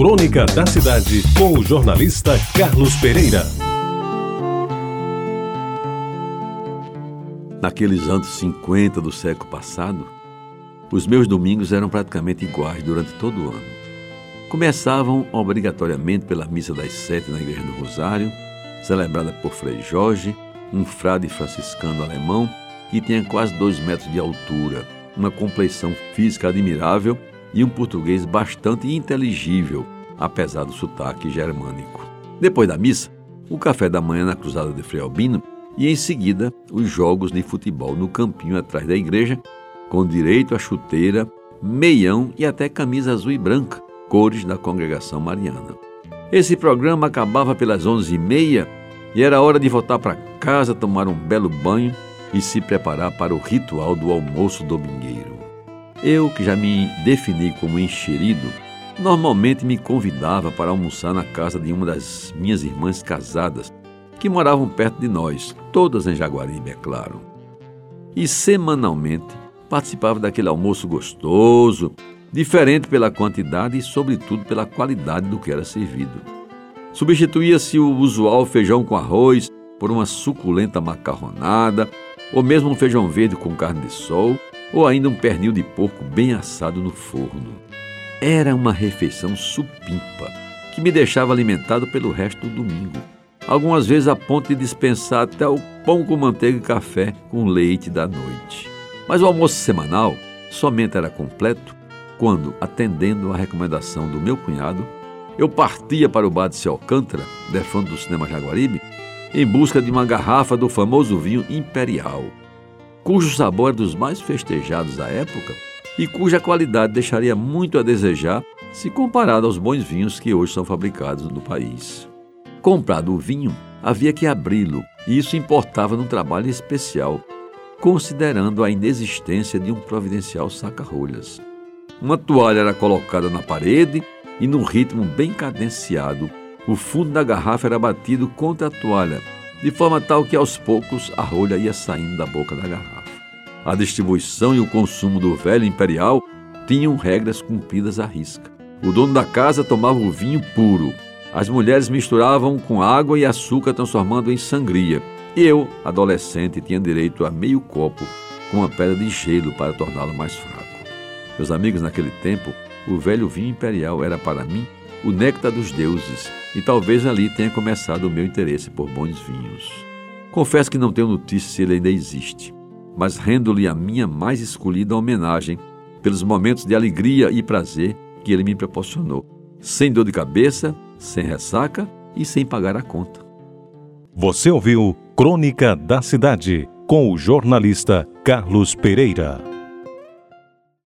Crônica da Cidade, com o jornalista Carlos Pereira. Naqueles anos 50 do século passado, os meus domingos eram praticamente iguais durante todo o ano. Começavam obrigatoriamente pela missa das sete na Igreja do Rosário, celebrada por Frei Jorge, um frade franciscano alemão que tinha quase dois metros de altura, uma compleição física admirável e um português bastante inteligível, apesar do sotaque germânico. Depois da missa, o café da manhã na Cruzada de Frei Albino e em seguida os jogos de futebol no campinho atrás da igreja, com direito a chuteira, meião e até camisa azul e branca, cores da congregação mariana. Esse programa acabava pelas onze e meia e era hora de voltar para casa, tomar um belo banho e se preparar para o ritual do almoço domingueiro. Eu, que já me defini como enxerido, normalmente me convidava para almoçar na casa de uma das minhas irmãs casadas, que moravam perto de nós, todas em Jaguaribe, é claro. E semanalmente participava daquele almoço gostoso, diferente pela quantidade e, sobretudo, pela qualidade do que era servido. Substituía-se o usual feijão com arroz por uma suculenta macarronada, ou mesmo um feijão verde com carne de sol, ou ainda um pernil de porco bem assado no forno. Era uma refeição supimpa, que me deixava alimentado pelo resto do domingo. Algumas vezes a ponto de dispensar até o pão com manteiga e café com leite da noite. Mas o almoço semanal somente era completo quando, atendendo à recomendação do meu cunhado, eu partia para o bar de Seu Alcântara, defronte do cinema Jaguaribe, em busca de uma garrafa do famoso vinho Imperial, cujo sabor era dos mais festejados da época e cuja qualidade deixaria muito a desejar se comparado aos bons vinhos que hoje são fabricados no país. Comprado o vinho, havia que abri-lo, e isso importava num trabalho especial, considerando a inexistência de um providencial saca-rolhas. Uma toalha era colocada na parede e, num ritmo bem cadenciado, o fundo da garrafa era batido contra a toalha, de forma tal que aos poucos a rolha ia saindo da boca da garrafa. A distribuição e o consumo do velho imperial tinham regras cumpridas à risca. O dono da casa tomava o vinho puro. As mulheres misturavam com água e açúcar, transformando em sangria. E eu, adolescente, tinha direito a meio copo com uma pedra de gelo para torná-lo mais fraco. Meus amigos, naquele tempo, o velho vinho imperial era para mim o néctar dos deuses, e talvez ali tenha começado o meu interesse por bons vinhos. Confesso que não tenho notícia se ele ainda existe, mas rendo-lhe a minha mais escolhida homenagem pelos momentos de alegria e prazer que ele me proporcionou, sem dor de cabeça, sem ressaca e sem pagar a conta. Você ouviu Crônica da Cidade com o jornalista Carlos Pereira.